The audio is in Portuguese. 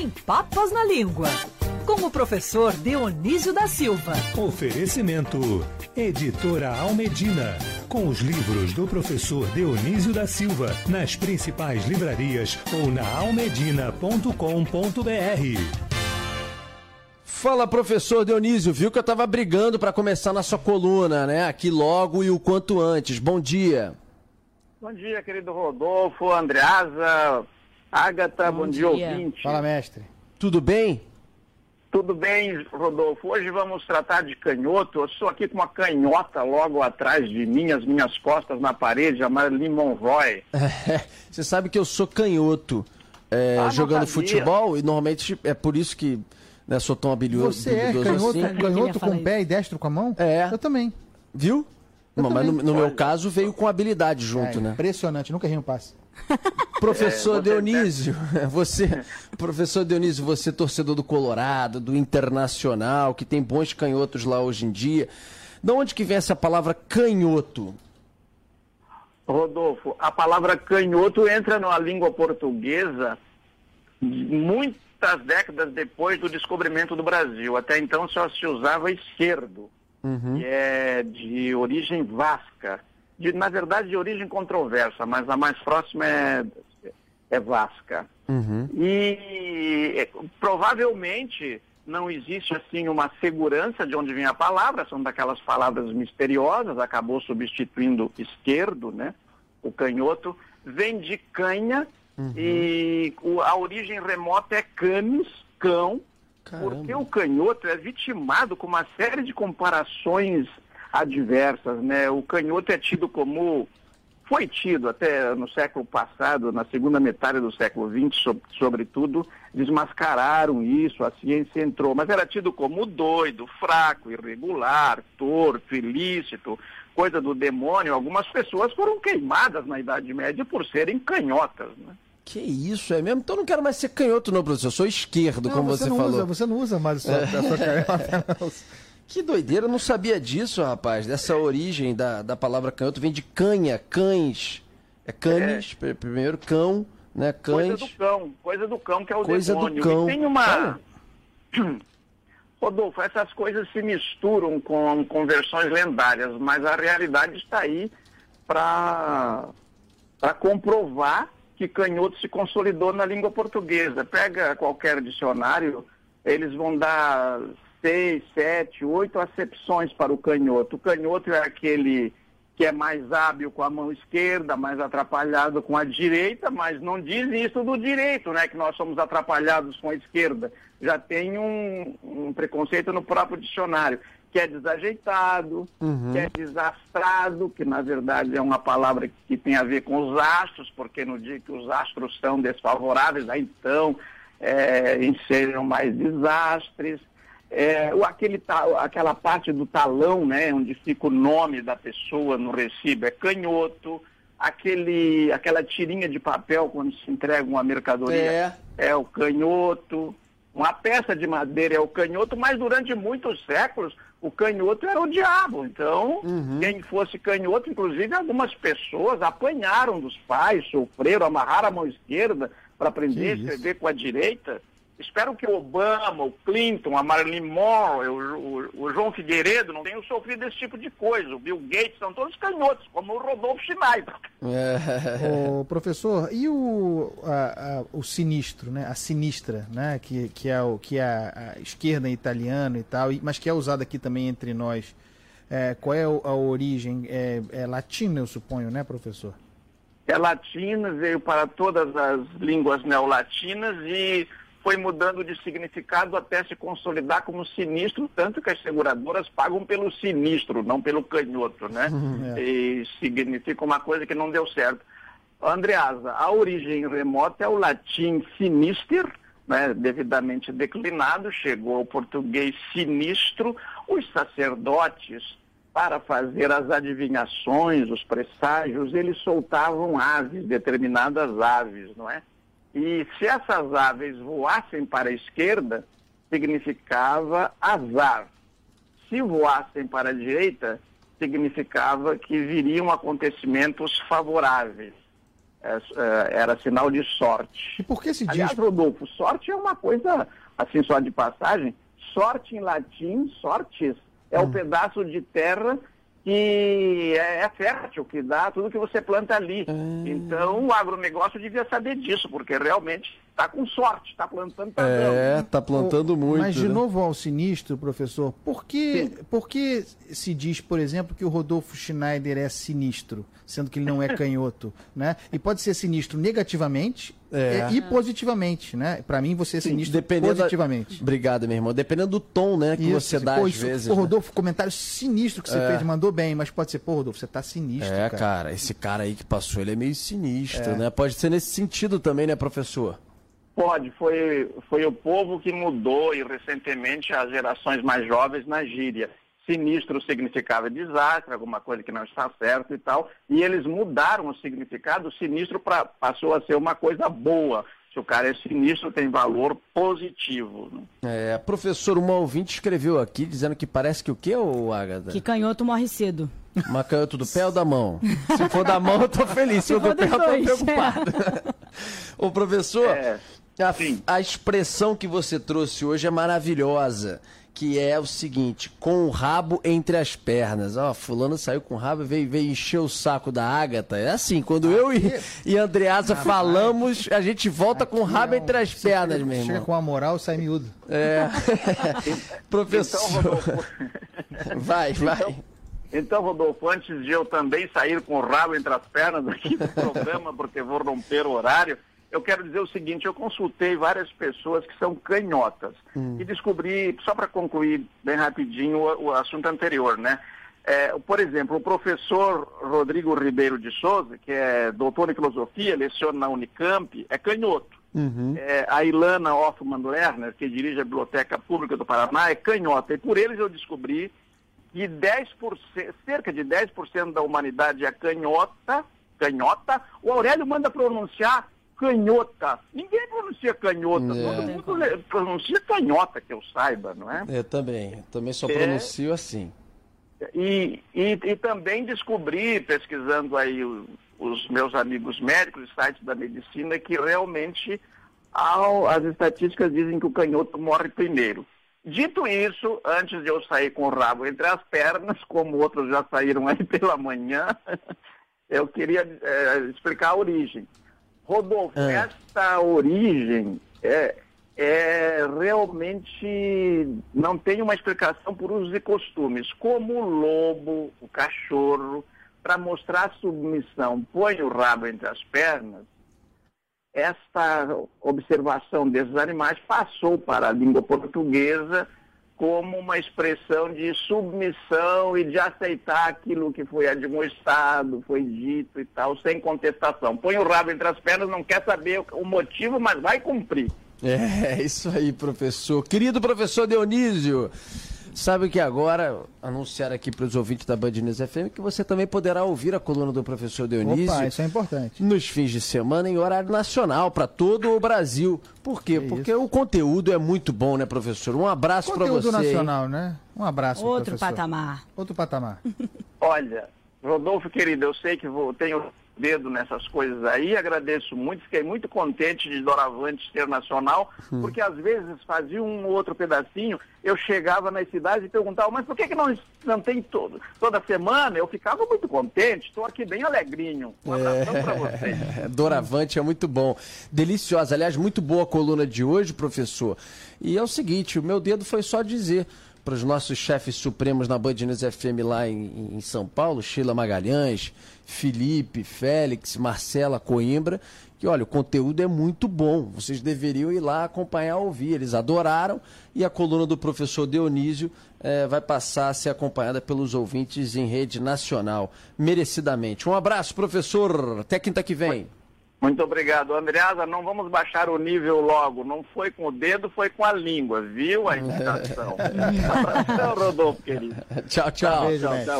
sem papas na língua. Com o professor Dionísio da Silva. Oferecimento: Editora Almedina. Com os livros do professor Dionísio da Silva nas principais livrarias ou na almedina.com.br. Fala, professor Dionísio. Viu que eu estava brigando para começar na sua coluna, né? Aqui logo e o quanto antes. Bom dia. Bom dia, querido Rodolfo, Andreasa, Agatha, bom, bom dia, dia, ouvinte. Fala, mestre. Tudo bem? Tudo bem, Rodolfo. Hoje vamos tratar de canhoto. Eu estou aqui com uma canhota logo atrás de mim, as minhas costas na parede, a Marilyn Monroy. É, você sabe que eu sou canhoto é, ah, jogando futebol e normalmente é por isso que né, sou tão habilidoso. Você é canhoto, assim. canhoto com o pé e destro com a mão? É. Eu também. Viu? Não, mas no, no meu caso veio com habilidade junto, é, né? Impressionante, nunca errei um passe. Professor é, Dionísio, você, professor Dionísio, você torcedor do Colorado, do Internacional, que tem bons canhotos lá hoje em dia. De onde que vem essa palavra canhoto? Rodolfo, a palavra canhoto entra na língua portuguesa muitas décadas depois do descobrimento do Brasil. Até então só se usava esquerdo uhum. que é de origem vasca. De, na verdade, de origem controversa, mas a mais próxima é, é vasca. Uhum. E é, provavelmente não existe assim uma segurança de onde vem a palavra, são daquelas palavras misteriosas, acabou substituindo esquerdo, né? O canhoto vem de canha uhum. e a origem remota é canis, cão, Caramba. Porque o canhoto é vitimado com uma série de comparações adversas, né? O canhoto é tido como foi tido até no século passado, na segunda metade do século XX, so, sobretudo, desmascararam isso, a ciência entrou, mas era tido como doido, fraco, irregular, torto, ilícito, coisa do demônio. Algumas pessoas foram queimadas na Idade Média por serem canhotas, né? Que isso, é mesmo? Então eu não quero mais ser canhoto, não, professor. Eu sou esquerdo, não, como você, você falou. Usa, você não usa mais a sua, a sua canhota. que doideira, eu não sabia disso, rapaz. Dessa origem da, da palavra canhoto. Vem de canha, cães. É canes, é. primeiro cão, né? Cães. Coisa do cão, coisa do cão que é o coisa demônio. do cão. E tem uma. Rodolfo, essas coisas se misturam com, com versões lendárias, mas a realidade está aí para comprovar que canhoto se consolidou na língua portuguesa. Pega qualquer dicionário, eles vão dar seis, sete, oito acepções para o canhoto. O canhoto é aquele que é mais hábil com a mão esquerda, mais atrapalhado com a direita, mas não diz isso do direito, né? Que nós somos atrapalhados com a esquerda. Já tem um, um preconceito no próprio dicionário que é desajeitado, uhum. que é desastrado, que na verdade é uma palavra que tem a ver com os astros, porque no dia que os astros são desfavoráveis, aí então é, ensejam mais desastres. É, aquele, aquela parte do talão, né, onde fica o nome da pessoa no recibo, é canhoto. Aquele, aquela tirinha de papel quando se entrega uma mercadoria é, é o canhoto. Uma peça de madeira é o canhoto, mas durante muitos séculos o canhoto era o diabo. Então, uhum. quem fosse canhoto, inclusive algumas pessoas apanharam dos pais, sofreram, amarraram a mão esquerda para aprender a escrever com a direita. Espero que o Obama, o Clinton, a Marilyn Monroe, o, o, o, João Figueiredo não tenham sofrido esse tipo de coisa. O Bill Gates são todos canhotos, como o Rodolfo Schneider. É. o professor, e o, a, a, o sinistro, né? A sinistra, né? Que, que é, o, que é a, a esquerda italiana e tal, mas que é usada aqui também entre nós. É, qual é a origem? É, é latina, eu suponho, né, professor? É latina, veio para todas as línguas neolatinas e foi mudando de significado até se consolidar como sinistro, tanto que as seguradoras pagam pelo sinistro, não pelo canhoto, né? É. E significa uma coisa que não deu certo. Andreasa, a origem remota é o latim sinister, né, devidamente declinado, chegou ao português sinistro. Os sacerdotes, para fazer as adivinhações, os presságios, eles soltavam aves, determinadas aves, não é? E se essas aves voassem para a esquerda, significava azar. Se voassem para a direita, significava que viriam acontecimentos favoráveis. é, é, era sinal de sorte. E por que se diz? Aliás, Rodolfo, sorte é uma coisa, assim, só de passagem. Sorte em latim, sortes, é o Hum. pedaço de terra que é, é fértil, que dá tudo que você planta ali. Hum. Então, o agronegócio devia saber disso, porque realmente está com sorte, está plantando, está dando. É, tá plantando muito. Mas de né? novo ao sinistro, professor, por que, por que se diz, por exemplo, que o Rodolfo Schneider é sinistro, sendo que ele não é canhoto, né? E pode ser sinistro negativamente É. é, e positivamente, né? Para mim você é sinistro Dependendo da- positivamente. Obrigado, meu irmão. Dependendo do tom, né, que Isso, você assim, dá pô, às isso- vezes. Pô, né? Rodolfo, comentário sinistro que você fez, mandou bem, mas pode ser, pô, Rodolfo, você tá sinistro, É, cara. cara, esse cara aí que passou, ele é meio sinistro, É. né? Pode ser nesse sentido também, né, professor? Pode, foi, foi o povo que mudou e recentemente as gerações mais jovens na gíria. Sinistro significava desastre, alguma coisa que não está certo e tal, e eles mudaram o significado, o sinistro pra, passou a ser uma coisa boa. Se o cara é sinistro, tem valor positivo. né? É, professor, uma ouvinte escreveu aqui dizendo que parece que o quê, ô Agatha? Que canhoto morre cedo. Macanhoto do pé ou da mão? Se for da mão, eu tô feliz. Se for do pé, dos eu tô dois, preocupado. Ô, professor, É, a, a expressão que você trouxe hoje é maravilhosa. Que é o seguinte, com o rabo entre as pernas. Ó, fulano saiu com o rabo e veio, veio encher o saco da Ágata. É assim, quando eu e, e Andreasa falamos, a gente volta com o rabo entre as pernas, chega, meu Chega irmão. com a moral e sai miúdo. É. Então, Professor, Rodolfo, vai, vai. Então, então, Rodolfo, antes de eu também sair com o rabo entre as pernas aqui do programa, porque vou romper o horário, eu quero dizer o seguinte, eu consultei várias pessoas que são canhotas e descobri, só para concluir bem rapidinho o, o assunto anterior, né? É, por exemplo, o professor Rodrigo Ribeiro de Souza, que é doutor em filosofia, leciona na Unicamp, é canhoto. É, a Ilana Hoffman Lerner, que dirige a Biblioteca Pública do Paraná, é canhota. E por eles eu descobri que 10%, cerca de 10% da humanidade é canhota, canhota. O Aurélio manda pronunciar canhota. Ninguém pronuncia canhota, É. todo mundo pronuncia canhota, que eu saiba, não é? Eu também, eu também só É. pronuncio assim. E, e, e também descobri, pesquisando aí o- os meus amigos médicos, os sites da medicina, que realmente ao- as estatísticas dizem que o canhoto morre primeiro. Dito isso, antes de eu sair com o rabo entre as pernas, como outros já saíram aí pela manhã, eu queria eh, explicar a origem. Rodolfo, Ah. esta origem é, é realmente não tem uma explicação por usos e costumes. Como o lobo, o cachorro, para mostrar submissão, põe o rabo entre as pernas, esta observação desses animais passou para a língua portuguesa como uma expressão de submissão e de aceitar aquilo que foi admoestado, foi dito e tal, sem contestação. Põe o rabo entre as pernas, não quer saber o motivo, mas vai cumprir. É, isso aí, professor. Querido professor Dionísio, sabe que agora, anunciar aqui para os ouvintes da Band News FM que você também poderá ouvir a coluna do professor Dionísio Opa, isso é importante. nos fins de semana em horário nacional para todo o Brasil. Por quê? Porque o conteúdo é muito bom, né, professor? Um abraço para Conteúdo você. hein? nacional, né? Um abraço, Outro professor. patamar. Outro patamar. Olha, Rodolfo, querido, eu sei que vou, tenho dedo nessas coisas aí, agradeço muito, fiquei muito contente de Doravante ser nacional, porque às vezes fazia um ou outro pedacinho, eu chegava nas cidades e perguntava, mas por que, que não, não tem todo, toda semana? Eu ficava muito contente, estou aqui bem alegrinho. Um abração para vocês. É, Doravante é muito bom. Deliciosa. Aliás, muito boa a coluna de hoje, professor. E é o seguinte, o meu dedo foi só dizer para os nossos chefes supremos na Band News FM lá em, em São Paulo, Sheila Magalhães, Felipe, Félix, Marcela Coimbra, que olha, o conteúdo é muito bom. Vocês deveriam ir lá acompanhar, ouvir. Eles adoraram e a coluna do professor Dionísio eh, vai passar a ser acompanhada pelos ouvintes em rede nacional, merecidamente. Um abraço, professor. Até quinta que vem. Muito obrigado. Andreasa, não vamos baixar o nível logo. Não foi com o dedo, foi com a língua, viu a imitação? Abração, Rodolfo, querido. tchau, tchau. Beijo, Tchau, tchau.